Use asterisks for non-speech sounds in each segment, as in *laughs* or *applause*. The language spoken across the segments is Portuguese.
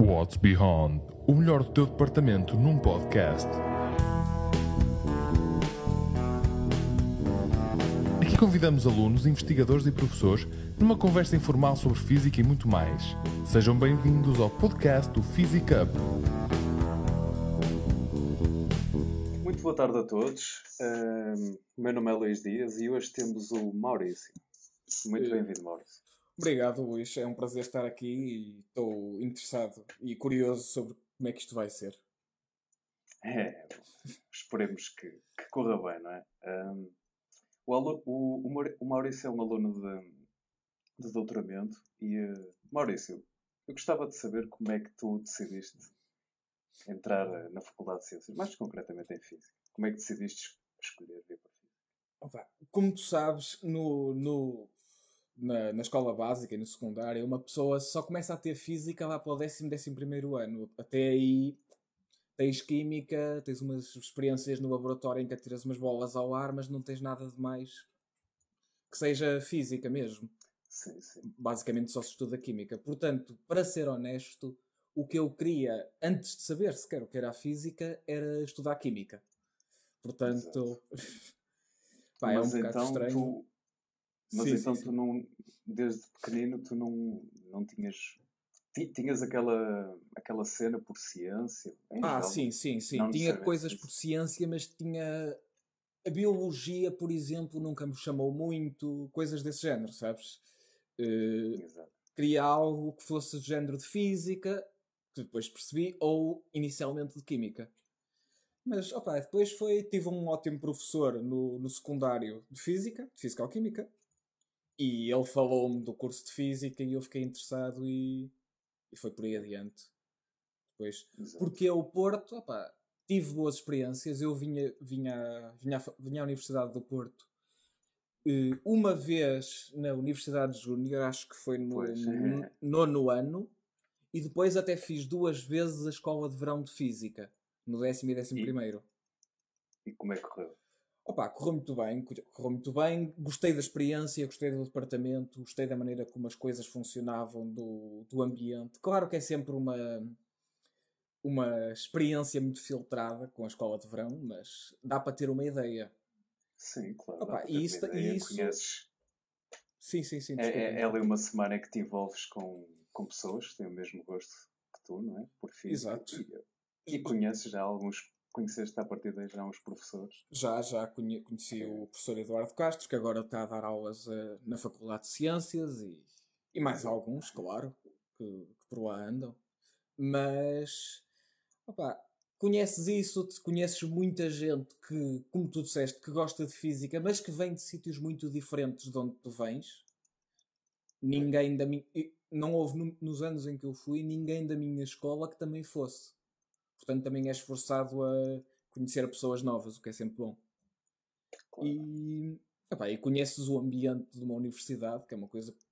What's Beyond, o melhor do teu departamento num podcast. Aqui convidamos alunos, investigadores e professores numa conversa informal sobre física e muito mais. Sejam bem-vindos ao podcast do Physic Up. Muito boa tarde a todos. O meu nome é Luís Dias e hoje temos o Maurício. Muito Eh, bem-vindo, Maurício. Obrigado, Luís. É um prazer estar aqui e estou interessado e curioso sobre como é que isto vai ser. É, esperemos que, que corra bem, não é? Um, o, o- o Maurício é um aluno de, de doutoramento e, eh, Maurício, eu gostava de saber como é que tu decidiste entrar eh, na Faculdade de Ciências, mais concretamente em Física. Como é que decidiste es- escolher vir para Física? Como tu sabes, no, no- na, na escola básica e no secundário, uma pessoa só começa a ter física lá para o décimo, décimo primeiro ano. Até aí tens química, tens umas experiências no laboratório em que atiras umas bolas ao ar, mas não tens nada de mais que seja física mesmo. Sim, sim. basicamente só se estuda química. Portanto, para ser honesto, o que eu queria, antes de saber sequer o que era a física, era estudar química. Portanto, *laughs* pá, é um bocado então estranho. tu, mas Sim, então sim, tu não, desde pequenino, tu não, não tinhas, ti- tinhas aquela, aquela cena por ciência? Ah, geral? sim, sim, sim. Tinha coisas isso. por ciência, mas tinha. A biologia, por exemplo, nunca me chamou muito, coisas desse género, sabes? Eh, Exato. queria algo que fosse do género de física, que depois percebi, ou inicialmente de química. Mas, opa, depois foi, tive um ótimo professor no, no secundário de física, de física-química, e ele falou-me do curso de física e eu fiquei interessado e, e foi por aí adiante. Depois, exato. porque o Porto, opa, tive boas experiências. Eu vinha, vinha, vinha, vinha à Universidade do Porto eh, uma vez na Universidade Júnior, acho que foi no Pois, é. nono ano, e depois até fiz duas vezes a escola de verão de Física, no décimo e décimo E? primeiro. E como é que correu? Opa, correu muito bem, cor- correu muito bem. Gostei da experiência, gostei do departamento, gostei da maneira como as coisas funcionavam, do, do ambiente. Claro que é sempre uma, uma experiência muito filtrada com a escola de verão, mas dá para ter uma ideia. Sim, claro. Opa, e isso- ideia, e isso- Conheces, Sim, sim, sim. é, desculpa, é, é ali uma semana em que te envolves com, com pessoas que têm o mesmo gosto que tu, não é? Por física. Exato. E, e conheces já alguns, conheceste à partida já uns professores? Já, já conhe- conheci o professor Eduardo Castro, que agora está a dar aulas eh, na Faculdade de Ciências e, e mais alguns, claro, que, que por lá andam. Mas, opá, conheces isso, te- conheces muita gente que, como tu disseste, que gosta de física, mas que vem de sítios muito diferentes de onde tu vens. Ninguém da minha. Não houve no- nos anos em que eu fui ninguém da minha escola que também fosse. Portanto, também és forçado a conhecer pessoas novas, o que é sempre bom. Claro. E, epá, e conheces o ambiente de uma universidade, que é uma coisa que,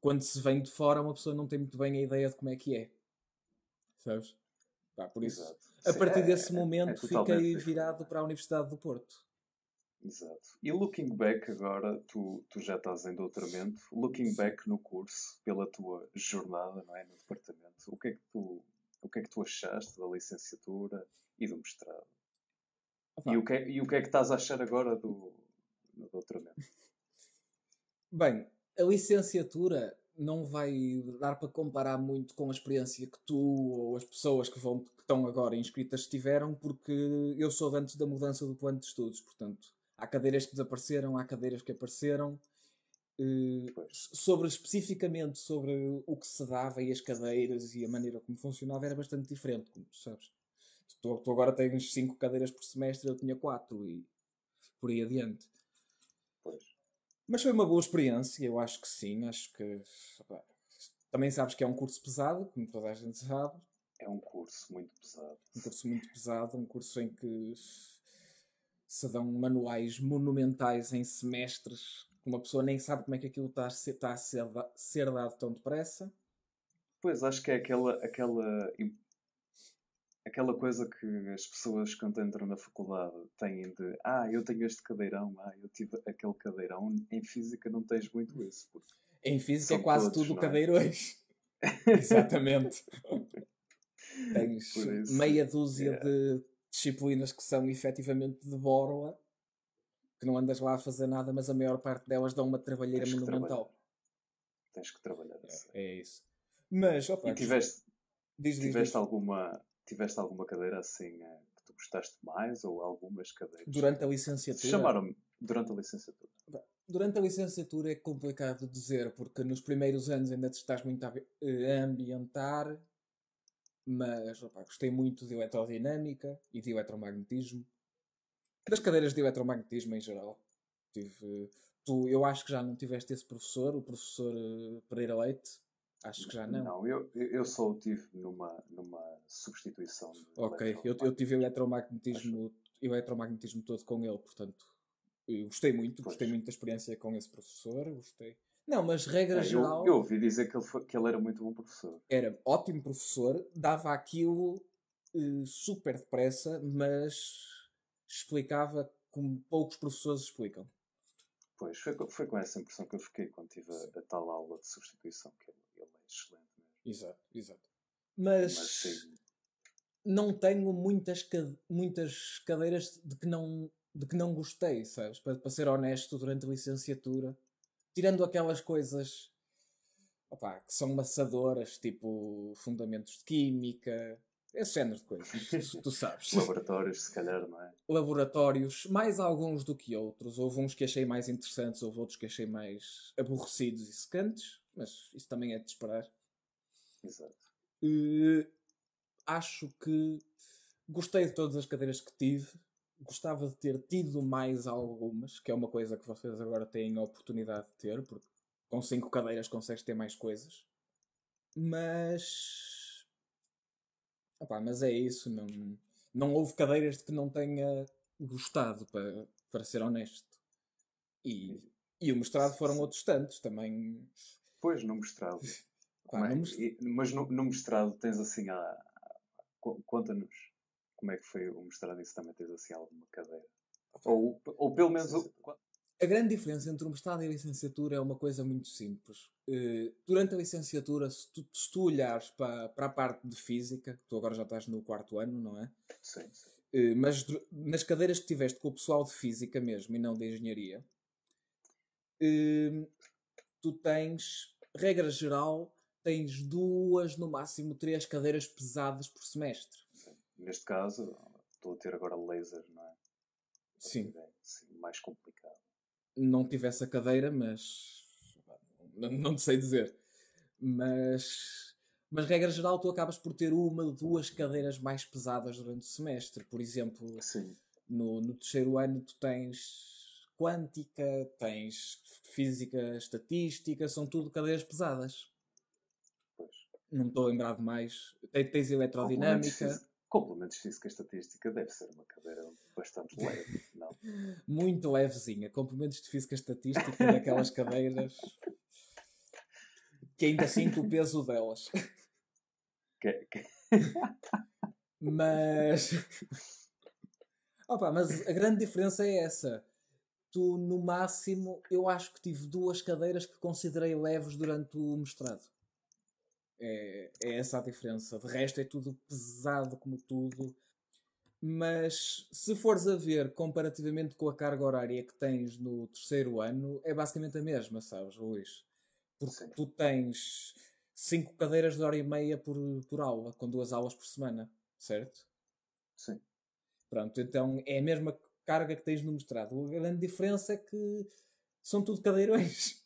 quando se vem de fora, uma pessoa não tem muito bem a ideia de como é que é. Sabes? Pá, por isso, Exato. a partir é- desse é- é momento, totalmente fiquei virado para a Universidade do Porto. Exato. E looking back agora, tu, tu já estás em doutoramento, looking back no curso, pela tua jornada, não é, no departamento, o que é que tu, o que é que tu achaste da licenciatura e do mestrado? E o, que é, e o que é que estás a achar agora do, do doutoramento? *laughs* Bem, a licenciatura não vai dar para comparar muito com a experiência que tu ou as pessoas que, vão, que estão agora inscritas tiveram, porque eu sou antes da mudança do plano de estudos, portanto, há cadeiras que desapareceram, há cadeiras que apareceram. Sobre especificamente sobre o que se dava e as cadeiras e a maneira como funcionava era bastante diferente, como tu sabes. Tu, tu agora tens 5 cadeiras por semestre, eu tinha 4 e por aí adiante. Pois. Mas foi uma boa experiência, eu acho que sim. Acho que. também sabes que é um curso pesado, como toda a gente sabe. É um curso muito pesado. Um curso muito pesado, um curso em que se dão manuais monumentais em semestres, uma pessoa nem sabe como é que aquilo está a ser, está a ser, ser dado tão depressa. Pois, acho que é aquela, aquela, aquela coisa que as pessoas quando entram na faculdade têm de ah, eu tenho este cadeirão, ah, eu tive aquele cadeirão. Em física não tens muito isso, porque Em física é quase todos, tudo é? cadeirões. *laughs* Exatamente. Tens meia dúzia yeah. de disciplinas que são efetivamente de borla, que não andas lá a fazer nada, mas a maior parte delas dão uma trabalheira Tens monumental. Tens que trabalhar. É, é isso. Mas, opa, e tiveste, diz, tiveste, diz, alguma, tiveste alguma cadeira assim eh, que tu gostaste mais ou algumas cadeiras? Durante a licenciatura? Chamaram-me durante a licenciatura. Durante a licenciatura é complicado dizer, porque nos primeiros anos ainda te estás muito a eh, ambientar, mas opa, gostei muito de eletrodinâmica e de eletromagnetismo. Das cadeiras de eletromagnetismo em geral. Tive, tu, eu acho que já não tiveste esse professor, o professor eh, Pereira Leite, Acho que já não. Não, eu, eu só o tive numa, numa substituição. ok, eu, eu tive eletromagnetismo, eletromagnetismo todo com ele, portanto, gostei muito, pois. gostei muito da experiência com esse professor, gostei. Não, mas regra é, geral. Eu, eu, ouvi dizer que ele, foi, que ele era muito bom professor. Era ótimo professor, dava aquilo uh, super depressa, mas explicava como poucos professores explicam. Pois, foi, foi com essa impressão que eu fiquei quando tive a, a tal aula de substituição, que ele, ele é excelente mesmo. Exato, exato. Mas, mas não tenho muitas, muitas cadeiras de que não, de que não gostei, sabes? Para, para ser honesto, durante a licenciatura, tirando aquelas coisas que são maçadoras, tipo fundamentos de química, esse género de coisas, *laughs* tu, sabes. Laboratórios, se calhar, não é? Laboratórios, mais alguns do que outros. Houve uns que achei mais interessantes, houve outros que achei mais aborrecidos e secantes, mas isso também é de esperar. Exato. Uh, acho que gostei de todas as cadeiras que tive. Gostava de ter tido mais algumas, que é uma coisa que vocês agora têm a oportunidade de ter, porque com cinco cadeiras consegues ter mais coisas. Mas Opa, mas é isso, não, não houve cadeiras de que não tenha gostado, para, para ser honesto. E, e o mestrado foram outros tantos também. Pois, no mestrado. *laughs* Pá, é? no mestrado. Mas no, no, mestrado tens assim a. Conta-nos como é que foi o mestrado e se também tens assim alguma cadeira. Ou, ou pelo menos. A grande diferença entre o mestrado e a licenciatura é uma coisa muito simples. Uh, durante a licenciatura, se tu, se tu olhares para, para a parte de física, tu agora já estás no quarto ano, não é? Sim. sim. Uh, mas nas cadeiras que tiveste com o pessoal de física mesmo e não de engenharia, uh, tu tens, regra geral, tens duas, no máximo três cadeiras pesadas por semestre. Sim. Neste caso, estou a ter agora laser, não é? Sim. Sim. Mais complicado não tivesse a cadeira, mas não, não sei dizer. Mas, mas regra geral, tu acabas por ter uma ou duas cadeiras mais pesadas durante o semestre. Por exemplo, no, no terceiro ano tu tens quântica, tens física, estatística, são tudo cadeiras pesadas. Pois. Não estou a lembrar de mais. Tens eletrodinâmica. Complementos de Física e Estatística deve ser uma cadeira bastante leve, não? *laughs* Muito levezinha. Complementos de Física e Estatística daquelas cadeiras que ainda sinto o peso delas. Que, que... *laughs* mas. Opa, mas a grande diferença é essa. Tu, no máximo, eu acho que tive duas cadeiras que considerei leves durante o mestrado. É, é essa a diferença. De resto é tudo pesado como tudo. Mas se fores a ver comparativamente com a carga horária que tens no terceiro ano, é basicamente a mesma, sabes, Luís? Porque Sim. tu tens cinco cadeiras de hora e meia por, por aula, com duas aulas por semana, certo? Sim. Pronto, então é a mesma carga que tens no mestrado. A grande diferença é que são tudo cadeirões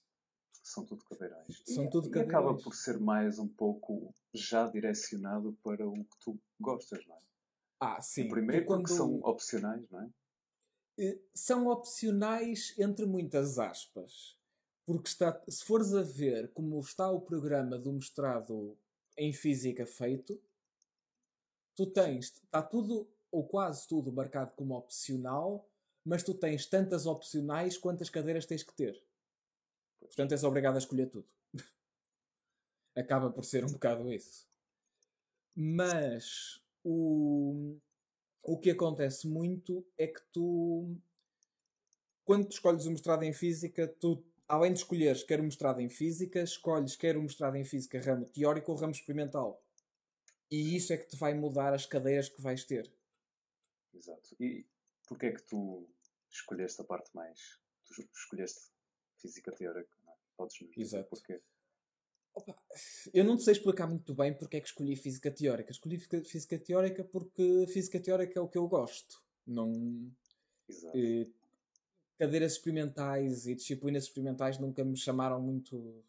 são tudo cadeirões. São e, tudo e acaba por ser mais um pouco já direcionado para o que tu gostas, não é? Ah, sim. O primeiro quando... porque são opcionais, não é? Eh, são opcionais entre muitas aspas. Porque está, se fores a ver como está o programa do mestrado em física feito, tu tens, está tudo ou quase tudo marcado como opcional, mas tu tens tantas opcionais quantas cadeiras tens que ter. Portanto, és obrigado a escolher tudo. *laughs* Acaba por ser um bocado isso. Mas o, o que acontece muito é que tu, quando escolhes o mestrado em física, tu, além de escolheres quer o mestrado em física, escolhes quer o mestrado em física ramo teórico ou ramo experimental. E isso é que te vai mudar as cadeiras que vais ter. Exato. E porquê é que tu escolheste a parte mais. Tu escolheste física teórica, não é? Podes nos dizer Exato. porquê? Opa, eu não sei explicar muito bem porque é que escolhi física teórica. Escolhi física- teórica porque física teórica é o que eu gosto. Não. Exato. eh, cadeiras experimentais e disciplinas experimentais nunca me chamaram muito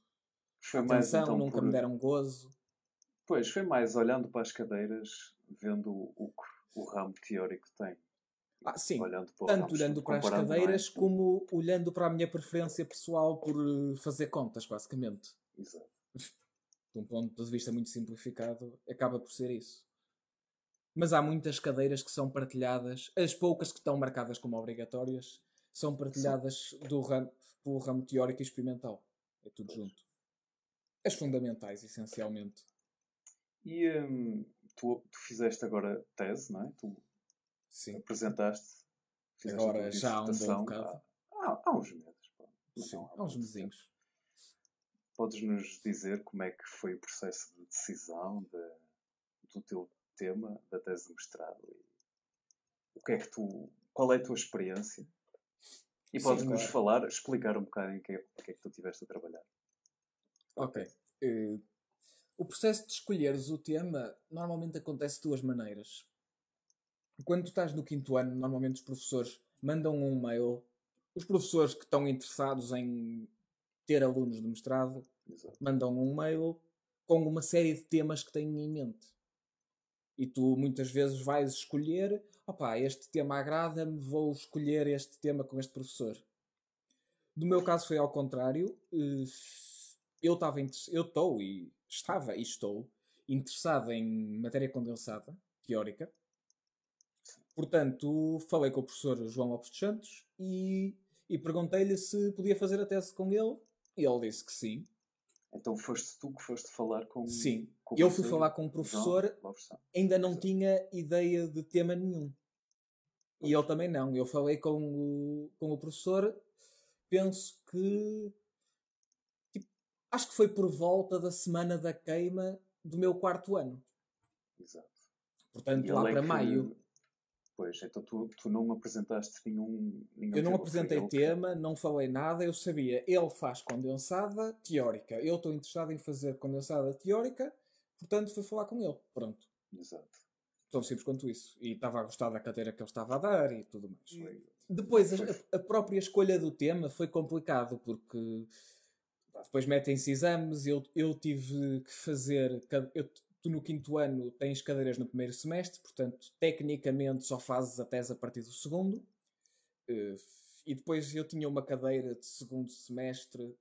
Foi mais atenção, então nunca por... me deram gozo. Pois, foi mais olhando para as cadeiras, vendo o, que o ramo teórico tem. Ah, sim. Para Tanto olhando para as comparando cadeiras como olhando para a minha preferência pessoal por eh, fazer contas, basicamente. Exato. *laughs* De um ponto de vista muito simplificado, acaba por ser isso. Mas há muitas cadeiras que são partilhadas, as poucas que estão marcadas como obrigatórias, são partilhadas do ramo, pelo ramo teórico e experimental. É tudo junto. As fundamentais, essencialmente. E hum, tu, tu fizeste agora tese, não é? Tu Sim. apresentaste. fizeste Agora já há um bom bocado. Há, há, uns meses. pá. Sim. há uns mesinhos. Podes nos dizer como é que foi o processo de decisão de- do teu tema, da tese de mestrado? E o que é que tu, qual é a tua experiência? E podes nos claro. falar, explicar um bocado em que, é- o que é que tu estiveste a trabalhar? Ok. Eh, o processo de escolheres o tema normalmente acontece de duas maneiras. Quando tu estás no quinto ano, normalmente os professores mandam um mail. Os professores que estão interessados em ter alunos de mestrado Exato. mandam um mail com uma série de temas que têm em mente. E tu muitas vezes vais escolher, opá, este tema agrada-me, vou escolher este tema com este professor. No meu caso foi ao contrário. eh, Eu estava eu estou e estava e estou interessado em matéria condensada, teórica. Portanto, falei com o professor João Lopes dos Santos e, e perguntei-lhe se podia fazer a tese com ele. E ele disse que sim. Então foste tu que foste falar com, Sim. com Eu fui falar com o professor, ainda não tinha ideia de tema nenhum. E ele também não. Eu falei com o, com o professor, penso que. tipo, acho que foi por volta da semana da queima do meu quarto ano. Exato. Portanto, E lá é para que- maio. Pois, então tu, tu não apresentaste nenhum. nenhum Eu não apresentei ele tema, não falei nada, eu sabia. Ele faz condensada teórica. Eu estou interessado em fazer condensada teórica, portanto fui falar com ele. Pronto. Exato. Tão simples quanto isso. E estava a gostar da cadeira que ele estava a dar e tudo mais. Foi- Depois, a, a própria escolha do tema foi complicado, porque depois metem-se exames. Eu, eu tive que fazer. Eu, tu no quinto ano tens cadeiras no primeiro semestre, portanto, tecnicamente só fazes a tese a partir do segundo. Eh, E depois eu tinha uma cadeira de segundo semestre,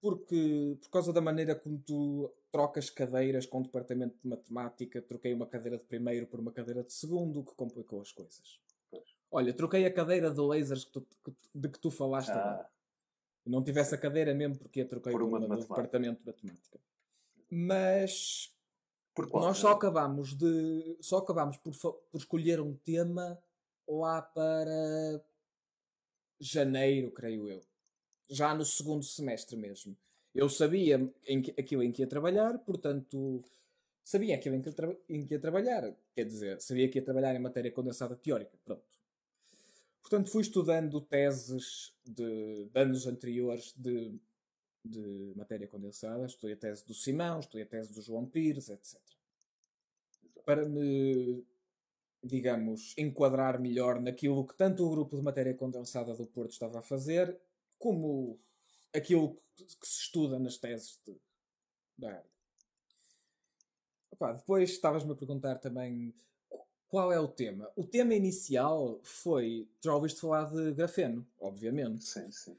porque por causa da maneira como tu trocas cadeiras com o departamento de matemática, troquei uma cadeira de primeiro por uma cadeira de segundo, o que complicou as coisas. Olha, troquei a cadeira de lasers que tu- que de que tu falaste agora. Ah, Não tivesse a cadeira mesmo porque a troquei Por uma uma do departamento de matemática. Mas nós só acabámos de. Só acabámos por, por escolher um tema lá para janeiro, creio eu. Já no segundo semestre mesmo. Eu sabia em que, aquilo em que ia trabalhar, portanto, sabia aquilo em que, em que ia trabalhar. Quer dizer, sabia que ia trabalhar em matéria condensada teórica. Pronto. Portanto, fui estudando teses de, de anos anteriores de, de matéria condensada. Estudei a tese do Simão, estudei a tese do João Pires, etc. Para me, digamos, enquadrar melhor naquilo que tanto o grupo de matéria condensada do Porto estava a fazer, como aquilo que, se estuda nas teses de- da área. Opa, depois estavas-me a perguntar também qu- qual é o tema. O tema inicial foi. Já ouviste falar de grafeno, obviamente. Sim, sim.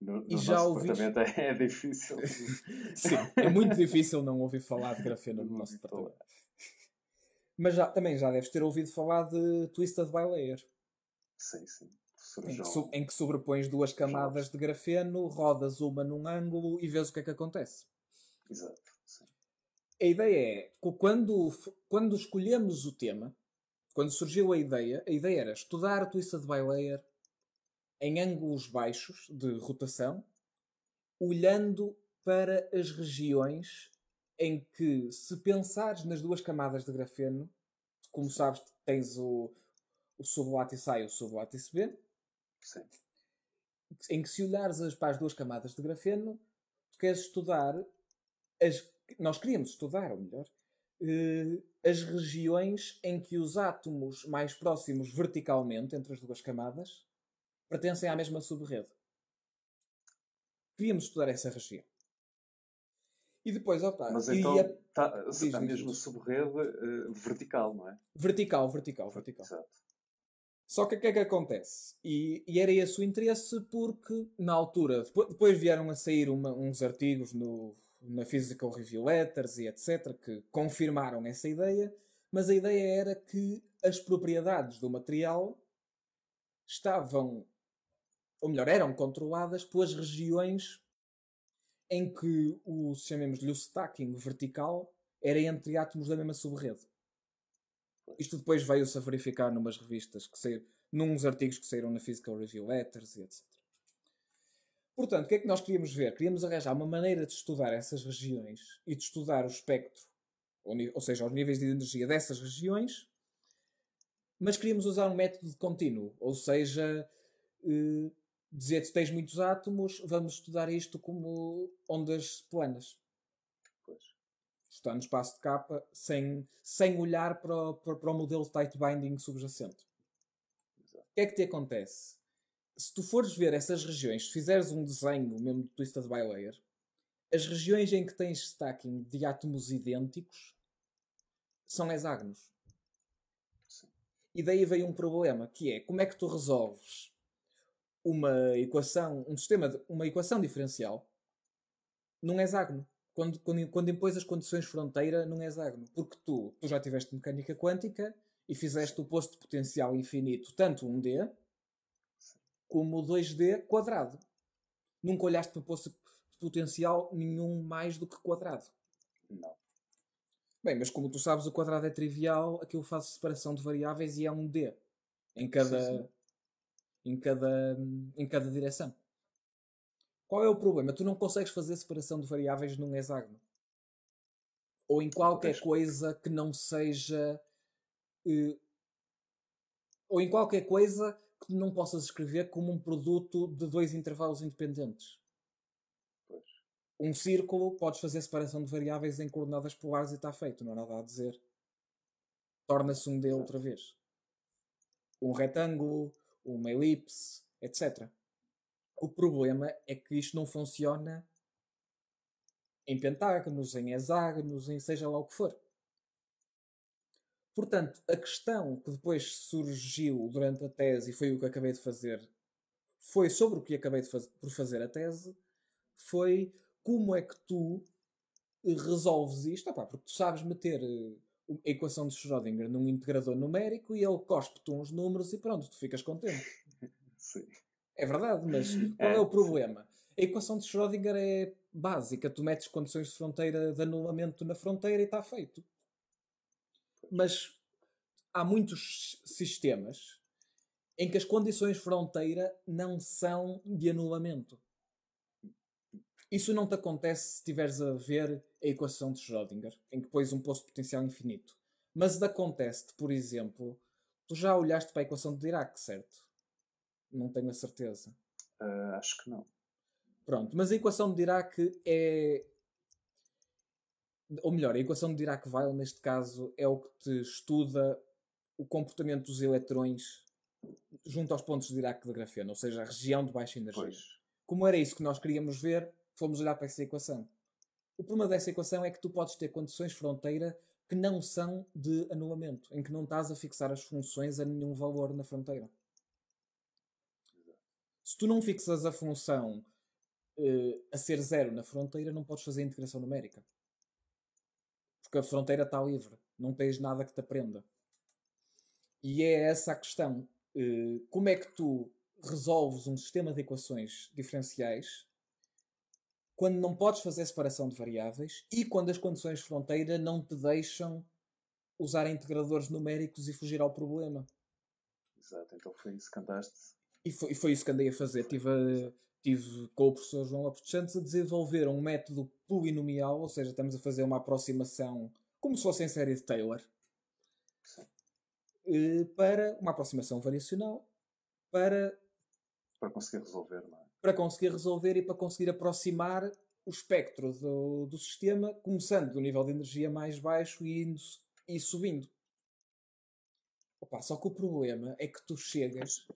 No, no E já ouviste- é, é difícil. *laughs* Sim, é muito difícil não ouvir falar de grafeno no nosso departamento. Mas já, também já deves ter ouvido falar de Twisted Bilayer, sim, sim. Professor em que, so- em que sobrepões duas camadas de grafeno, rodas uma num ângulo e vês o que é que acontece. Exato. Sim. A ideia é, que quando, quando escolhemos o tema, quando surgiu a ideia, a ideia era estudar Twisted Bilayer em ângulos baixos de rotação, olhando para as regiões em que, se pensares nas duas camadas de grafeno, como sabes, tens o, o sublátice A e o sublátice B, Sim. em que se olhares as- para as duas camadas de grafeno, tu queres estudar as, nós queríamos estudar, ou melhor, eh, as regiões em que os átomos mais próximos verticalmente entre as duas camadas pertencem à mesma subrede. Queríamos estudar essa região. E depois, opa, Mas então a- está diz, está diz, mesmo diz. subrede eh, vertical, não é? vertical, vertical, vertical. Exato. Só que o que é que acontece? E, e era esse o interesse porque, na altura, depois, depois vieram a sair uma- uns artigos no, na Physical Review Letters e etc. que confirmaram essa ideia, mas a ideia era que as propriedades do material estavam, ou melhor, eram controladas pelas regiões em que o, chamemos-lhe o stacking vertical, era entre átomos da mesma subrede. Isto depois veio-se a verificar numas revistas, que saíram, nuns artigos que saíram na Physical Review Letters e etc. Portanto, o que é que nós queríamos ver? Queríamos arranjar uma maneira de estudar essas regiões e de estudar o espectro, ou, seja, os níveis de energia dessas regiões, mas queríamos usar um método de contínuo, ou seja, eh, dizer que tens muitos átomos, vamos estudar isto como ondas planas Pois. está no espaço de capa sem, sem olhar para o, para, para o modelo de tight binding subjacente. Exato. O que é que te acontece? Se tu fores ver essas regiões, se fizeres um desenho mesmo de Twisted Bilayer, as regiões em que tens stacking de átomos idênticos são hexágonos. Sim. E daí veio um problema, que é como é que tu resolves uma equação, um sistema, de, uma equação diferencial num hexágono quando, quando, quando impões as condições fronteira num hexágono. Porque tu, tu já tiveste mecânica quântica e fizeste o posto de potencial infinito, tanto 1D como 2D quadrado. Nunca olhaste para o posto de potencial nenhum mais do que quadrado. Não. Bem, mas como tu sabes, o quadrado é trivial, aquilo faz separação de variáveis e é um D em cada, Sim, sim. Em, cada, em cada direção. Qual é o problema? Tu não consegues fazer separação de variáveis num hexágono. Ou em qualquer coisa que não seja. eh, ou em qualquer coisa que não possas escrever como um produto de dois intervalos independentes. Pois. Um círculo, podes fazer separação de variáveis em coordenadas polares e está feito, não há nada a dizer. Torna-se um D outra vez. Um retângulo, uma elipse, etc. O problema é que isto não funciona em pentágonos, em hexágonos, em seja lá o que for. Portanto, a questão que depois surgiu durante a tese, e foi o que acabei de fazer, foi sobre o que acabei de por fazer a tese, foi como é que tu resolves isto? Porque tu sabes meter eh, a equação de Schrödinger num integrador numérico e ele cospe-te uns números e pronto, tu ficas contente. *laughs* Sim. É verdade, mas qual é, É, o problema? A equação de Schrödinger é básica. Tu metes condições de fronteira de anulamento na fronteira e está feito. Mas há muitos sistemas em que as condições de fronteira não são de anulamento. Isso não te acontece se estiveres a ver a equação de Schrödinger, em que pões um posto de potencial infinito. Mas acontece-te, por exemplo, tu já olhaste para a equação de Dirac, certo? Não tenho a certeza. Ah, acho que não. Pronto, mas a equação de Dirac é. Ou melhor, a equação de Dirac-Weil, neste caso, é o que te estuda o comportamento dos eletrões junto aos pontos de Dirac de grafeno, ou seja, a região de baixa energia. Pois. Como era isso que nós queríamos ver, fomos olhar para essa equação. O problema dessa equação é que tu podes ter condições fronteira que não são de anulamento, em que não estás a fixar as funções a nenhum valor na fronteira. Se tu não fixas a função eh, a ser zero na fronteira, não podes fazer a integração numérica. Porque a fronteira está livre. Não tens nada que te aprenda. E é essa a questão. Eh, como é que tu resolves um sistema de equações diferenciais quando não podes fazer separação de variáveis e quando as condições de fronteira não te deixam usar integradores numéricos e fugir ao problema? Exato. Então foi isso que andaste. E foi, foi isso que andei a fazer. Tive a, tive com o professor João Lopes Santos a desenvolver um método polinomial, ou seja, estamos a fazer uma aproximação como se fosse em série de Taylor, eh, para uma aproximação variacional para para conseguir resolver, não é? Para conseguir resolver e para conseguir aproximar o espectro do, do sistema, começando do nível de energia mais baixo e indo e subindo. Opa, só que o problema é que tu chegas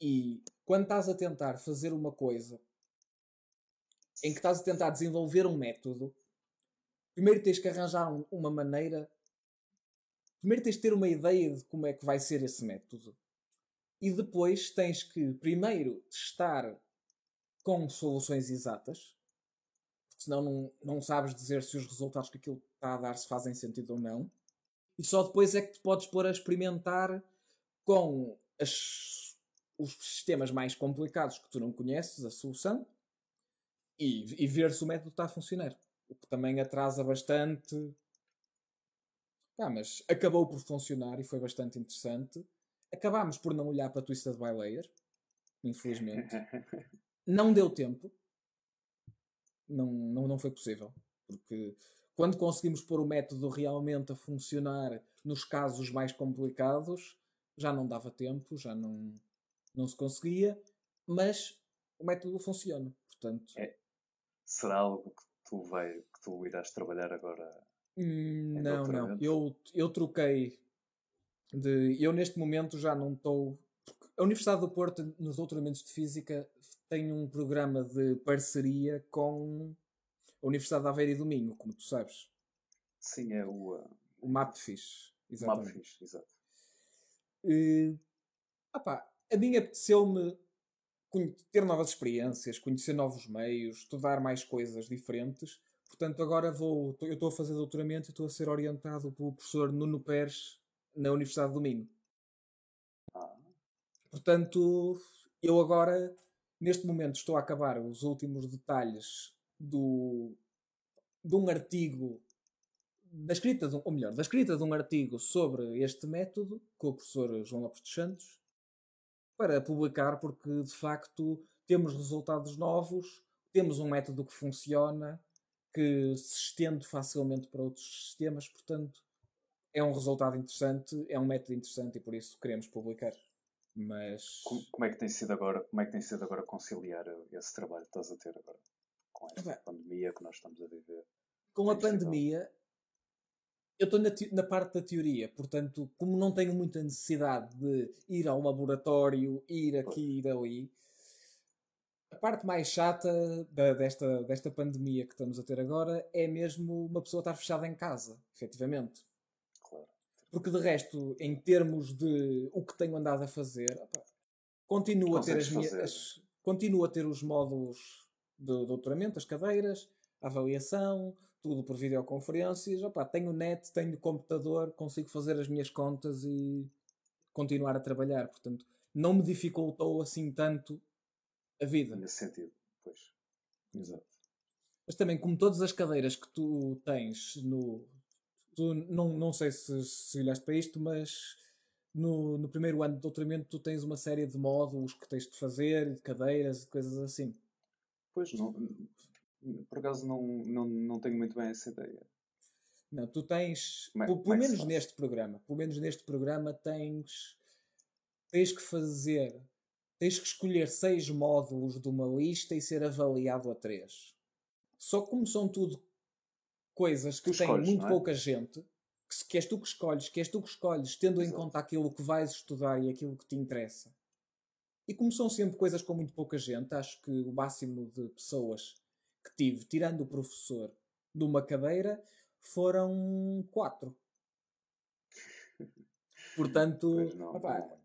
e quando estás a tentar fazer uma coisa em que estás a tentar desenvolver um método, primeiro tens que arranjar um, uma maneira. Primeiro tens de ter uma ideia de como é que vai ser esse método. E depois tens que primeiro testar com soluções exatas, porque senão não, não sabes dizer se os resultados que aquilo está a dar se fazem sentido ou não. E só depois é que te podes pôr a experimentar com as, os sistemas mais complicados que tu não conheces, a solução, e, e ver se o método está a funcionar. O que também atrasa bastante. Ah, mas acabou por funcionar e foi bastante interessante. Acabámos por não olhar para Twisted by Layer, infelizmente. *laughs* não deu tempo. Não, não, não foi possível. Porque quando conseguimos pôr o método realmente a funcionar nos casos mais complicados, já não dava tempo, já não, não se conseguia, mas o método funciona. Portanto, é. Será algo que tu, vai, que tu irás trabalhar agora? Hum, não, não. Eu, eu troquei de, eu neste momento já não estou. A Universidade do Porto, nos doutoramentos de Física, tem um programa de parceria com a Universidade de Aveiro e do Minho, como tu sabes. Sim, é o. Uh... O MapFish. Exatamente. MapFish, exato. Uh, opá, a mim apeteceu-me ter novas experiências, conhecer novos meios, estudar mais coisas diferentes. Portanto, agora vou. Eu estou a fazer doutoramento e estou a ser orientado pelo professor Nuno Pérez na Universidade do Minho. Portanto, eu agora, neste momento, estou a acabar os últimos detalhes do, de um artigo, da escrita, de, ou melhor, da escrita de um artigo sobre este método com o professor João Lopes dos Santos, para publicar, porque de facto temos resultados novos, temos um método que funciona, que se estende facilmente para outros sistemas, portanto, é um resultado interessante, é um método interessante e por isso queremos publicar. Mas como, como, é que tem sido agora? Como é que tem sido agora conciliar esse trabalho que estás a ter agora com esta pandemia que nós estamos a viver? Com a pandemia, eu estou na, na, parte da teoria, portanto, como não tenho muita necessidade de ir ao laboratório, ir aqui, ir ali, a parte mais chata da, desta, desta pandemia que estamos a ter agora é mesmo uma pessoa estar fechada em casa, efetivamente. Porque de resto, em termos de o que tenho andado a fazer, opa, continuo a ter as minhas. Continuo a ter os módulos de doutoramento, as cadeiras, a avaliação, tudo por videoconferências. Opa, tenho net, tenho computador, consigo fazer as minhas contas e continuar a trabalhar. Portanto, não me dificultou assim tanto a vida. Nesse sentido, pois. Exato. Mas também, como todas as cadeiras que tu tens no, tu não, não sei se, se olhaste para isto, mas no, no primeiro ano de doutoramento tu tens uma série de módulos que tens de fazer, de cadeiras e coisas assim. Pois não, por acaso não, não, não tenho muito bem essa ideia. Não, tu tens, como, é, pelo, pelo é menos neste programa, pelo menos neste programa tens, tens que fazer, tens que escolher seis módulos de uma lista e ser avaliado a três. Só como são tudo coisas que têm muito é? pouca gente, que, que és tu que escolhes, que és tu que escolhes, tendo Exato. em conta aquilo que vais estudar e aquilo que te interessa. E como são sempre coisas com muito pouca gente, acho que o máximo de pessoas que tive, tirando o professor, numa cadeira, foram quatro. *laughs* Portanto, não, opa,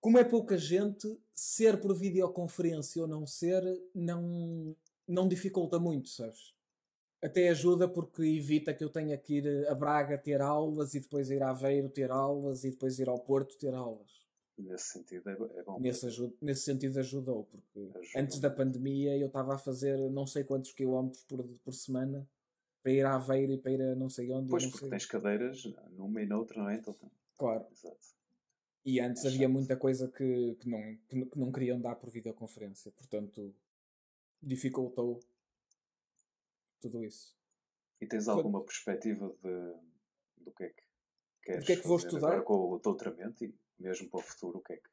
como é pouca gente, ser por videoconferência ou não ser, não, não dificulta muito, sabes? Até ajuda porque evita que eu tenha que ir a Braga ter aulas e depois ir a Aveiro ter aulas e depois ir ao Porto ter aulas. Nesse sentido é, é bom. Nesse, ajuda, nesse sentido ajudou, porque antes da pandemia eu estava a fazer não sei quantos quilómetros por, por semana para ir a Aveiro e para ir a não sei onde. Pois, porque sei. tens cadeiras numa e noutra, não é? Então, claro. Exato. E antes é havia muita coisa que, que, não, que, que não queriam dar por videoconferência, portanto dificultou tudo isso. E tens alguma perspectiva de, do que é que queres que é que vou estudar? agora com o doutoramento e mesmo para o futuro, o que é que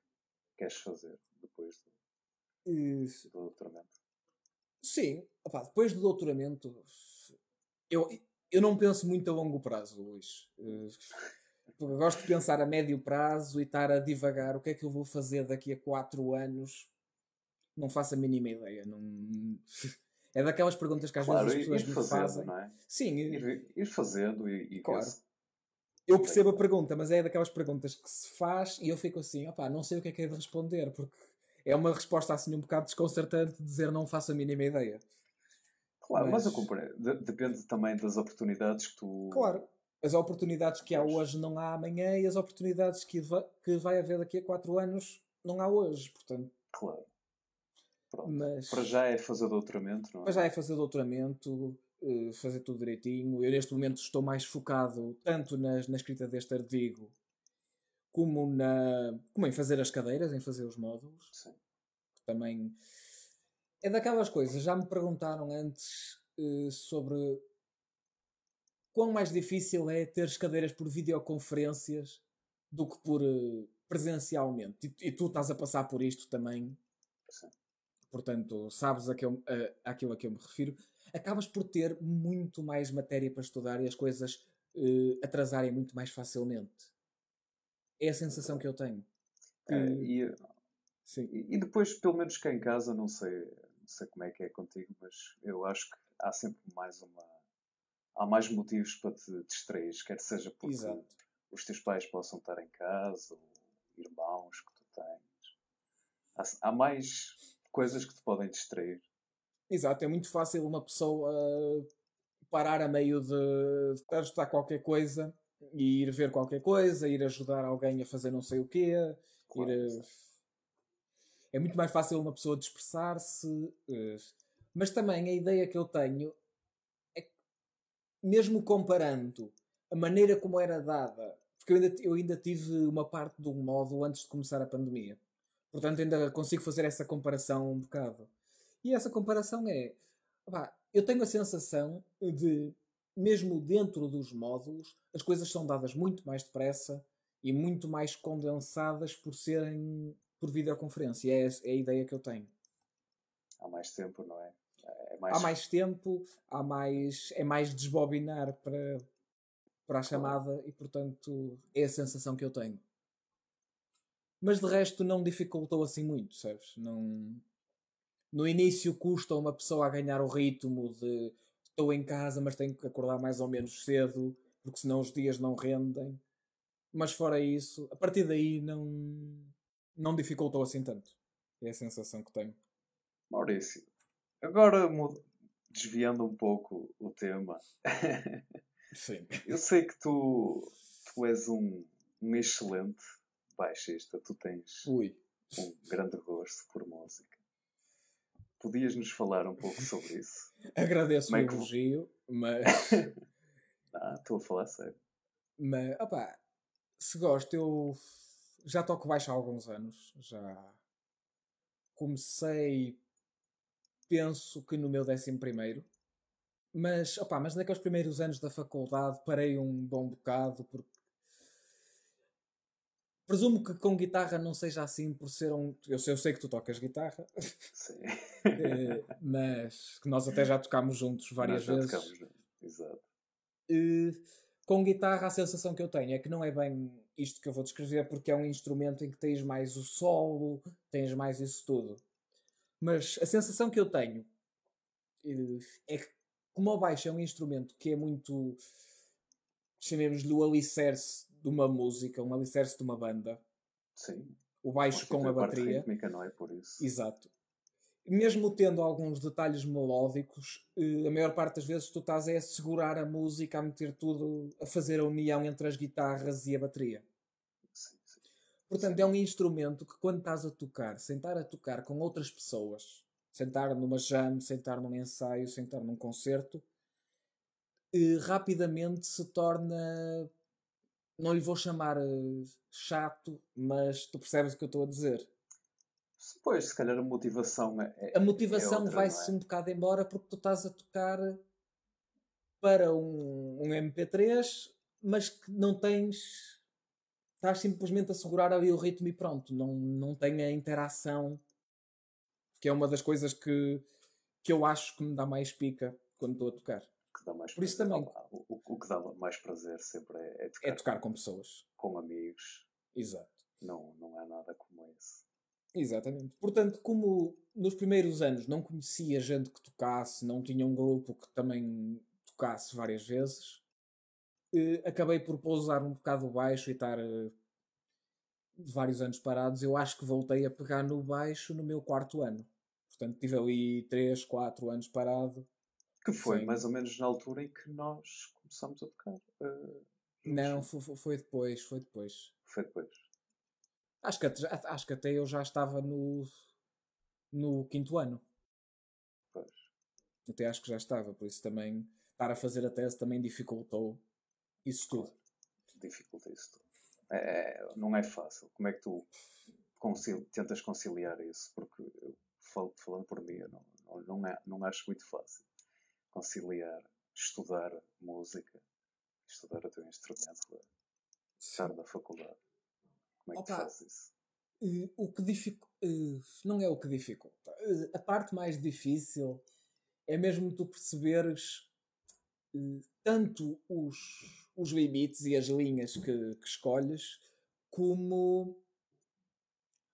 queres fazer depois do, do doutoramento? sim, depois do doutoramento, eu, eu não penso muito a longo prazo, Luís. Eh, Eu gosto de pensar a médio prazo e estar a divagar o que é que eu vou fazer daqui a 4 anos. Não faço a mínima ideia. Não... É daquelas perguntas que às Claro, vezes as pessoas me fazendo, fazem. não é? Sim, Ir, ir fazendo e, e Claro. eu percebo a pergunta, mas é daquelas perguntas que se faz e eu fico assim, opá, não sei o que é que é de responder, porque é uma resposta assim um bocado desconcertante dizer não faço a mínima ideia. Claro, mas, Mas- eu compreendo. De- depende também das oportunidades que tu. Claro, as oportunidades que há hoje não há amanhã e as oportunidades que, va- que vai haver daqui a 4 anos não há hoje, portanto, Claro. Pronto. mas... Para já é fazer doutoramento, não é? Mas já é fazer doutoramento, eh, fazer tudo direitinho. Eu neste momento estou mais focado tanto na, na escrita deste artigo como, na, como em fazer as cadeiras, em fazer os módulos. Sim. Também é daquelas coisas. Já me perguntaram antes eh, sobre quão mais difícil é ter as cadeiras por videoconferências do que por eh, presencialmente. E, e tu estás a passar por isto também. Portanto, sabes a que eu, a, àquilo a que eu me refiro, acabas por ter muito mais matéria para estudar e as coisas eh, atrasarem muito mais facilmente. É a sensação que eu tenho. Que- É, e, sim, e depois, pelo menos cá em casa, não sei, não sei como é que é contigo, mas eu acho que há sempre mais uma. Há mais motivos para te distrair, quer seja porque exato. os teus pais possam estar em casa, ou irmãos que tu tens. Há, há mais coisas que te podem distrair. Exato, é muito fácil uma pessoa parar a meio de, de estar a qualquer coisa e ir ver qualquer coisa, ir ajudar alguém a fazer não sei o quê. Claro, ir. É muito mais fácil uma pessoa dispersar-se. eh, Mas também a ideia que eu tenho é que, mesmo comparando a maneira como era dada, porque eu ainda, eu ainda tive uma parte do módulo antes de começar a pandemia, portanto ainda consigo fazer essa comparação um bocado. E essa comparação é: opá, eu tenho a sensação de, mesmo dentro dos módulos, as coisas são dadas muito mais depressa e muito mais condensadas por serem por videoconferência. É, é a ideia que eu tenho. Há mais tempo, não é? É mais, Há mais tempo, há mais, é mais desbobinar para, para a chamada e, portanto, é a sensação que eu tenho. Mas de resto não dificultou assim muito, sabes? Não... No início custa uma pessoa a ganhar o ritmo de estou em casa, mas tenho que acordar mais ou menos cedo, porque senão os dias não rendem. Mas fora isso, a partir daí não, não dificultou assim tanto. É a sensação que tenho. Maurício, agora desviando um pouco o tema, *laughs* Sim. eu sei que tu, tu és um, um excelente baixista, tu tens Ui. um grande gosto por música. Podias nos falar um pouco sobre isso? *laughs* Agradeço Como o é que elogio, mas, *laughs* Ah, estou a falar sério. mas opá, se gosto, eu já toco baixo há alguns anos. Já comecei, penso que no meu décimo primeiro. Mas, opá, mas naqueles primeiros anos da faculdade parei um bom bocado porque presumo que com guitarra não seja assim por ser um. Eu sei, eu sei que tu tocas guitarra, Sim. *laughs* eh, mas que nós até já tocámos juntos várias Nós já vezes. tocamos juntos. Exato. Eh, com guitarra a sensação que eu tenho é que não é bem isto que eu vou descrever porque é um instrumento em que tens mais o solo, tens mais isso tudo. Mas a sensação que eu tenho eh, é que como o baixo é um instrumento que é muito chamemos-lhe o alicerce de uma música, um alicerce de uma banda, Sim. o baixo com a bateria. rítmica, não é por isso. Exato. Mesmo tendo alguns detalhes melódicos, eh, a maior parte das vezes tu estás é a segurar a música, a meter tudo, a fazer a união entre as guitarras e a bateria. Sim, sim. Portanto, é um instrumento que quando estás a tocar, sentar a tocar com outras pessoas, sentar numa jam, sentar num ensaio, sentar num concerto, eh, rapidamente se torna, não lhe vou chamar eh, chato, mas tu percebes o que eu estou a dizer. Pois, se calhar a motivação é. é a motivação é vai-se é? um bocado embora porque tu estás a tocar para um, um MP3, mas que não tens. Estás simplesmente a segurar ali o ritmo e pronto. Não, não tem a interação, que é uma das coisas que, que eu acho que me dá mais pica quando estou a tocar. Dá mais Por isso prazer. também. Opa, o, o que dá mais prazer sempre é, é tocar, É tocar com pessoas. com amigos. Exato. Não, não há nada como esse. Exatamente. Portanto, como nos primeiros anos não conhecia gente que tocasse, não tinha um grupo que também tocasse várias vezes, eh, acabei por pousar um bocado o baixo e estar eh, vários anos parados. Eu acho que voltei a pegar no baixo no meu quarto ano. Portanto, tive ali 3, 4 anos parado. Que foi Sim. mais ou menos na altura em que nós começamos a tocar. juntos. Não, foi, foi- depois, foi depois. Foi depois. Acho que, até- acho que até eu já estava no, no quinto ano. Pois. Até acho que já estava, por isso também estar a fazer a tese também dificultou isso tudo. Dificulta isso tudo. É, é- não é fácil. Como é que tu concil- tentas conciliar isso? Porque eu falo, falando por mim, não, não, não, é- não acho muito fácil conciliar estudar música, estudar o teu instrumento, estar na faculdade. Como é que Opa. fazes isso? Eh, o que dificu- eh, não é o que dificulta. Eh, a parte mais difícil é mesmo tu perceberes eh, tanto os, os limites e as linhas que, que escolhes, como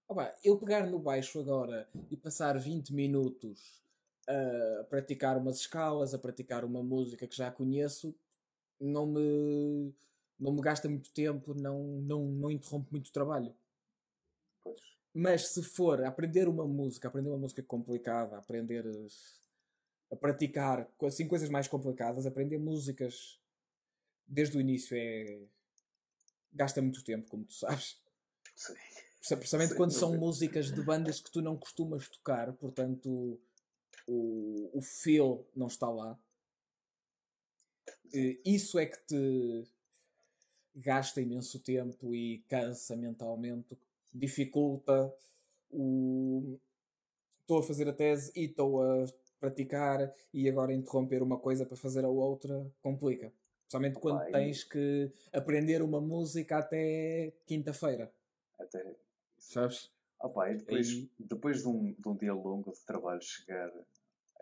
Opa, eu pegar no baixo agora e passar 20 minutos a praticar umas escalas, a praticar uma música que já conheço, não me, não me gasta muito tempo, não, não, não interrompe muito o trabalho. Pois. Mas se for aprender uma música, aprender uma música complicada, aprender a praticar assim, coisas mais complicadas, aprender músicas desde o início é. gasta muito tempo, como tu sabes. Sim. Principalmente Sem quando são músicas de bandas que tu não costumas tocar, portanto o, o feel não está lá. Eh, Isso é que te gasta imenso tempo e cansa mentalmente, dificulta o. Estou a fazer a tese e estou a praticar e agora interromper uma coisa para fazer a outra complica. Principalmente quando Opa, e- tens que aprender uma música até quinta-feira, Até. sabes? Opa, e depois, Aí- depois de, um, de um dia longo de trabalho, chegar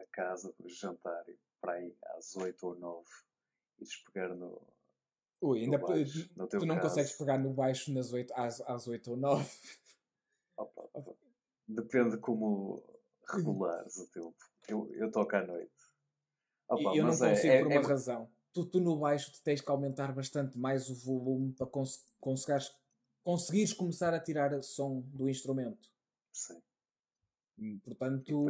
a casa, jantar, e para aí às 8 ou 9, e despegar no, Ui, ainda no baixo, teu tu não caso. consegues pegar no baixo nas 8, às, às 8 ou 9. Opa, opa. Depende como regulares o tempo. Eu, eu toco à noite. Opa, eu não é- consigo é- por uma é- razão. Tu, tu no baixo tu tens que aumentar bastante mais o volume para cons conseguires, conseguires começar a tirar som do instrumento. Sim. Portanto,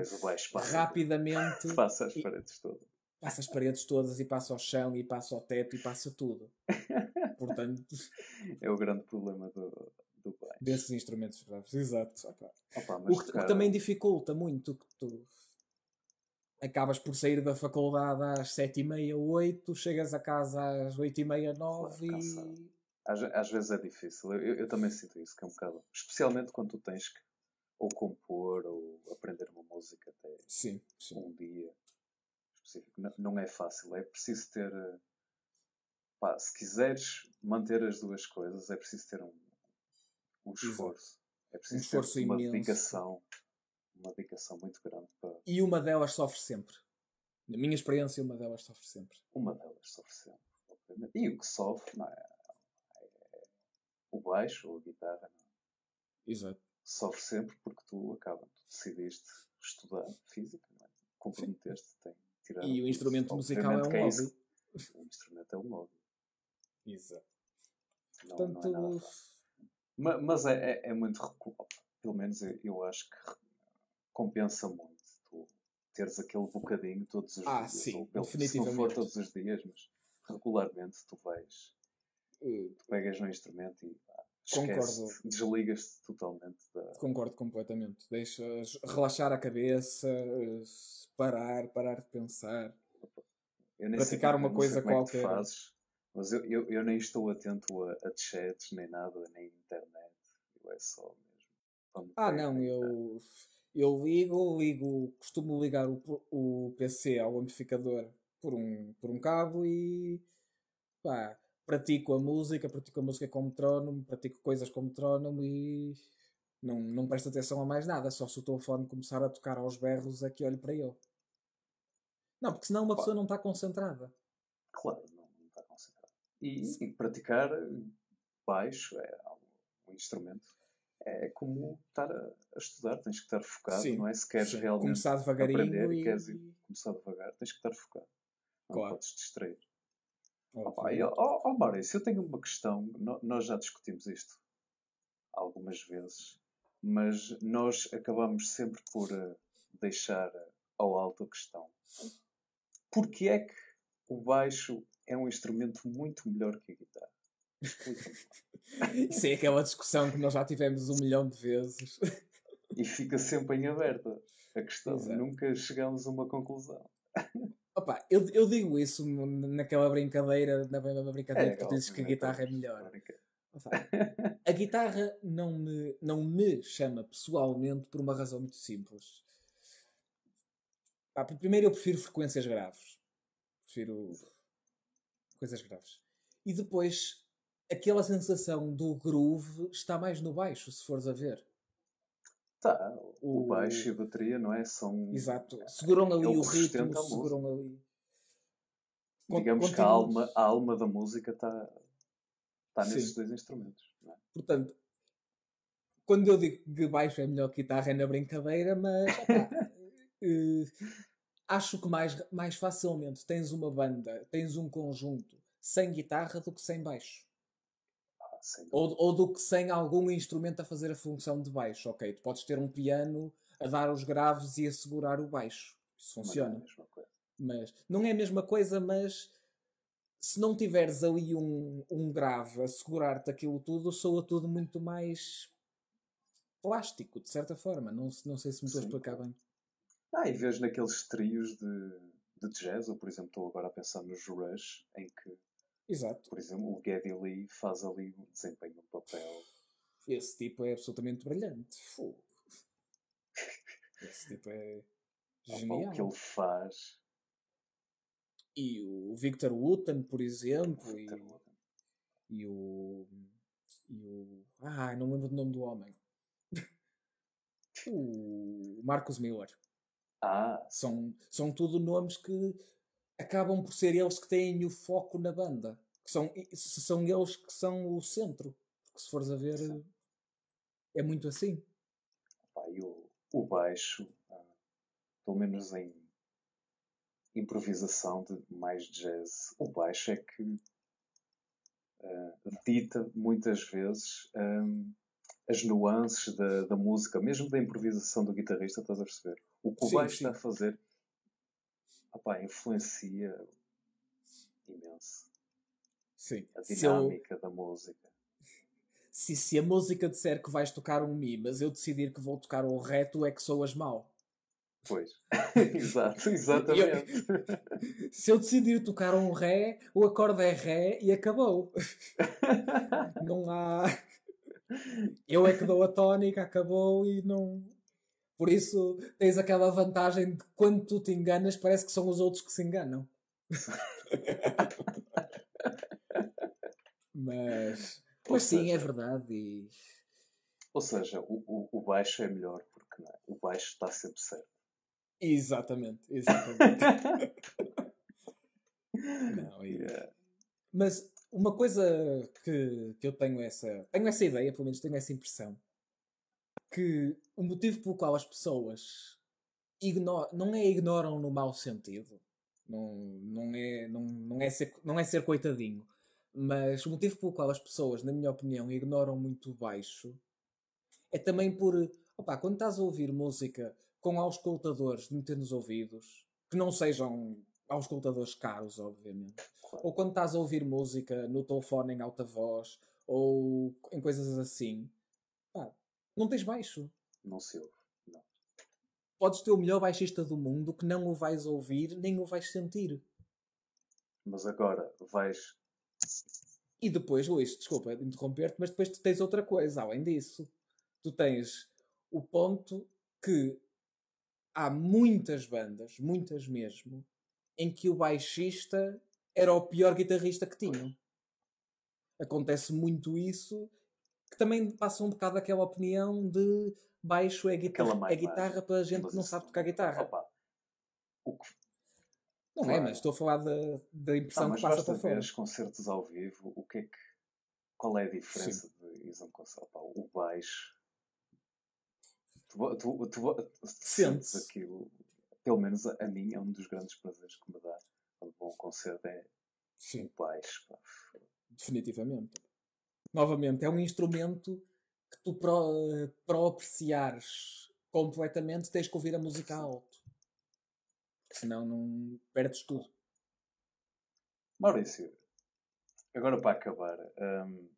rapidamente *laughs* passa as paredes todas. passa as paredes todas e passa ao chão e passa ao teto e passa tudo. *laughs* Portanto, É o grande problema do, do baixo. desses instrumentos graves. Exato. Opa. Opa, O que, o que também dificulta muito que tu acabas por sair da faculdade às sete e meia, oito, chegas a casa às oito e meia, nove e. Às, às vezes é difícil. Eu, eu- eu também sinto isso, que é um bocado. Especialmente quando tu tens que ou compor ou aprender uma música até sim, sim. um dia específico. Não, não é fácil. É preciso ter. pá, se quiseres manter as duas coisas, é preciso ter um, um esforço. É preciso esforço ter uma imenso. dedicação. Uma dedicação muito grande para. E uma delas sofre sempre. Na minha experiência, uma delas sofre sempre. Uma delas sofre sempre. E o que sofre, não é? é o baixo ou a guitarra, não é? Exato. Sofre sempre porque tu acabas, tu decidiste estudar física, não é? comprometeste, tem tirar E o instrumento musical é um que hobby. O instrumento é um hobby. Exato. Não, Portanto, não é nada fácil. Ma- Mas é, é, é muito. Pelo menos eu, eu acho que compensa muito tu teres aquele bocadinho todos os Ah, dias. sim, ou pelo, se não for todos os dias, mas regularmente tu vais, eh, tu pegas no instrumento e Concordo. desligas-te totalmente da, concordo completamente. Deixas relaxar a cabeça, parar, parar de pensar. Praticar uma coisa é tu qualquer. fazes, mas eu, eu, eu nem estou atento a, a chats, nem nada, nem internet. Eu é só mesmo Ah, não, eu, eu ligo, ligo, costumo ligar o, o PC ao amplificador por um, por um cabo e pá, pratico a música, pratico a música como metrónomo, pratico coisas como metrónomo e não, não presto atenção a mais nada, só se o telefone começar a tocar aos berros é que olho para ele. Não, porque senão uma pessoa não está concentrada. Claro, não, não está concentrada. E, e praticar baixo é um instrumento. É como estar a, a estudar, tens que estar focado, sim, não é? Se queres sim. realmente começar devagarinho aprender e queres começar devagar, tens que estar focado. Não claro. podes distrair. Opa, e, oh, oh Maurício, eu tenho uma questão. Nós já discutimos isto algumas vezes, mas nós acabamos sempre por uh, deixar ao alto a questão. Porquê é que o baixo é um instrumento muito melhor que a guitarra? *laughs* Isso é aquela discussão que nós já tivemos um milhão de vezes. E fica sempre em aberta a questão. Exato. Nunca chegamos a uma conclusão. Opa, eu, eu digo isso naquela brincadeira, na mesma brincadeira é, que tu dizes que a guitarra é melhor. a guitarra não me, não me chama pessoalmente por uma razão muito simples. Pá, primeiro eu prefiro frequências graves. Prefiro coisas graves. E depois aquela sensação do groove está mais no baixo, se fores a ver. Tá, o, o baixo e a bateria, não é? São. Exato. Seguram ali o ritmo, seguram ali. Digamos Continua... que a alma, a alma da música está tá nesses dois instrumentos. É? Portanto, quando eu digo que baixo é melhor que guitarra é na brincadeira, mas uh, *laughs* acho que mais, mais facilmente tens uma banda, tens um conjunto sem guitarra do que sem baixo. Ou, ou do que sem algum instrumento a fazer a função de baixo. Ok, tu podes ter um piano a dar os graves e a segurar o baixo. Isso funciona. Não é mas não é a mesma coisa, mas se não tiveres ali um, um grave a segurar-te aquilo tudo, soa tudo muito mais plástico, de certa forma. Não, não sei se me estou a explicar bem. Ah, e vês naqueles trios de, de jazz, ou por exemplo, estou agora a pensar nos Rush, em que Exato. Por exemplo, o Geddy Lee faz ali, desempenha um papel. Esse tipo é absolutamente brilhante. Esse tipo é genial. O que ele faz. E o Victor Wooten, por exemplo. E, e, o. E o. Ah, não lembro do nome do homem. *laughs* o Marcus Miller. Ah. São, são tudo nomes que acabam por ser eles que têm o foco na banda. Que são, são eles que são o centro. Porque se fores a ver, é muito assim. E o, o baixo, ah, pelo menos em improvisação de mais jazz, o baixo é que uh, dita muitas vezes um, as nuances da, da música, mesmo da improvisação do guitarrista, estás a perceber? O que o sim, baixo sim. está a fazer opá, influencia imenso. Sim. A dinâmica eu... da música. Se, se a música disser que vais tocar um Mi, mas eu decidir que vou tocar o reto, é que soas mal. Pois. *laughs* *laughs* Exato, exatamente. Eu, *laughs* se eu decidir tocar um Ré, o acorde é Ré e acabou. não há. Eu é que dou a tónica, acabou e não. Por isso tens aquela vantagem de quando tu te enganas, parece que são os outros que se enganam. *laughs* mas, mas sim, é verdade. E... Ou seja, o, o, o baixo é melhor porque é? o baixo está sempre certo. Exatamente, exatamente. *laughs* não, e... yeah. Mas uma coisa que, que eu tenho essa. Tenho essa ideia, pelo menos tenho essa impressão que o motivo pelo qual as pessoas ignoram, não é ignoram no mau sentido, não, não, é, não, não, é ser, não é ser coitadinho, mas o motivo pelo qual as pessoas, na minha opinião, ignoram muito baixo é também por, opa, quando estás a ouvir música com auscultadores de meter nos ouvidos, que não sejam auscultadores caros, obviamente, ou quando estás a ouvir música no telefone em alta voz, ou em coisas assim, não tens baixo. Não se ouve. Não. Podes ter o melhor baixista do mundo que não o vais ouvir nem o vais sentir. Mas agora vais. E depois, Luís, desculpa interromper-te, mas depois tu tens outra coisa além disso. Tu tens o ponto que há muitas bandas, muitas mesmo, em que o baixista era o pior guitarrista que tinham. Acontece muito isso, que também passa um bocado aquela opinião de baixo é guitarra, é guitarra para gente que não sabe tocar guitarra. Opa, o que... Não claro. é, mas estou a falar da, da impressão não, que passa para fora. os concertos ao vivo, o que é que. Qual é a diferença Sim. de ir a um concerto? O baixo. Tu, tu, tu, tu sentes aquilo. Pelo menos a, a mim é um dos grandes prazeres que me dá quando vou a um concerto é Sim. o baixo. Pá. Definitivamente. Novamente, é um instrumento que tu para, o apreciares completamente tens que ouvir a música alto senão não perdes tudo. Maurício, agora para acabar, hum,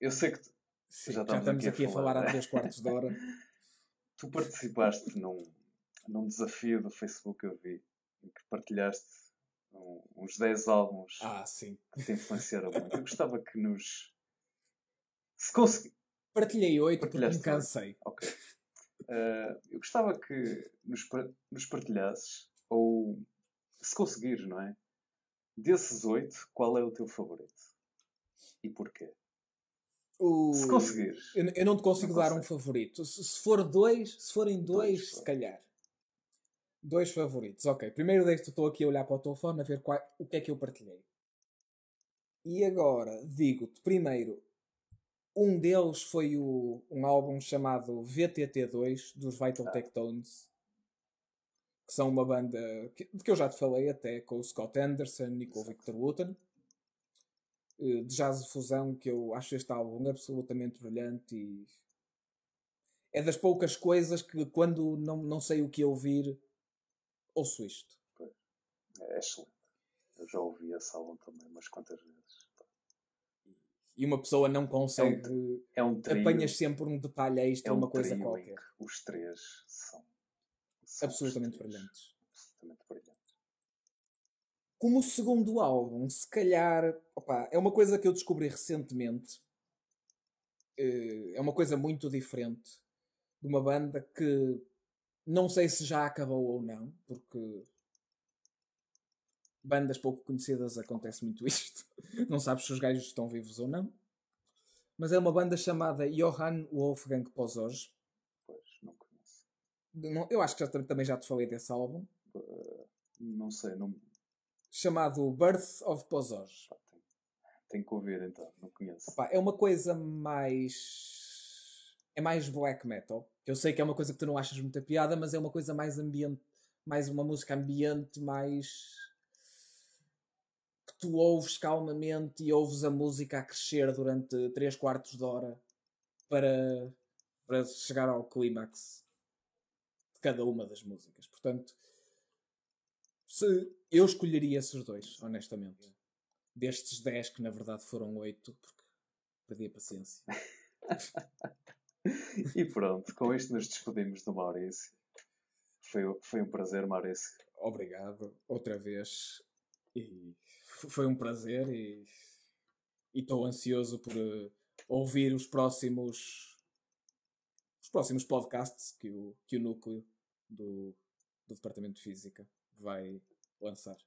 eu sei que Sim, já, estamos, já estamos aqui, a, a falar, há 3 quartos de hora. *laughs* tu participaste num, num desafio do Facebook, eu vi, em que partilhaste um, uns 10 álbuns ah, que te influenciaram muito. Eu gostava que nos. Se conseguir. Partilhei 8 porque me cansei. Ok. Uh, eu gostava que nos, nos partilhasses ou se conseguires, não é? Desses oito, qual é o teu favorito? E porquê? O... Se conseguires. Eu, eu não te consigo não dar um favorito. Se, se, for dois, se forem dois, dois se calhar. Dois favoritos. Ok. Primeiro desde estou aqui a olhar para o telefone a ver qual, o que é que eu partilhei. E agora digo-te, primeiro, um deles foi o, um álbum chamado VTT2 dos Vital ah. Tectones que são uma banda que, de que eu já te falei até, com o Scott Anderson e com o Victor Wooten, eh, de jazz fusão, que eu acho este álbum absolutamente brilhante e é das poucas coisas que quando não, não sei o que ouvir, ouço isto. É excelente. Eu já ouvi esse álbum também umas quantas vezes. E uma pessoa não consegue. É um, é um apanhas sempre um detalhe extra, é um uma coisa qualquer. Os três são absolutamente brilhantes. Absolutamente brilhantes. Como o segundo álbum, se calhar, opa, é uma coisa que eu descobri recentemente. Eh, é uma coisa muito diferente de uma banda que não sei se já acabou ou não, porque bandas pouco conhecidas acontece muito *laughs* isto. Não sabes se os gajos estão vivos ou não. Mas é uma banda chamada Johann Wolfgang Pozos, não, eu acho que já, também já te falei desse álbum. Uh, não sei, não. Chamado Birth of. Tem, tem que ouvir então, não conheço. Opa, é uma coisa mais. É mais black metal. Eu sei que é uma coisa que tu não achas muita piada, mas é uma coisa mais ambiente. Mais uma música ambiente, mais. Tu ouves calmamente e ouves a música a crescer durante 3 quartos de hora para, para chegar ao clímax cada uma das músicas. Portanto, se eu escolheria esses dois, honestamente. Destes 10, que na verdade foram 8, porque perdi a paciência. *laughs* e pronto, com isto nos despedimos do Maurício. Foi, foi um prazer, Maurício. Obrigado, outra vez. E foi um prazer e estou ansioso por uh, ouvir os próximos os próximos podcasts que o, que o Núcleo do, do Departamento de Física vai lançar.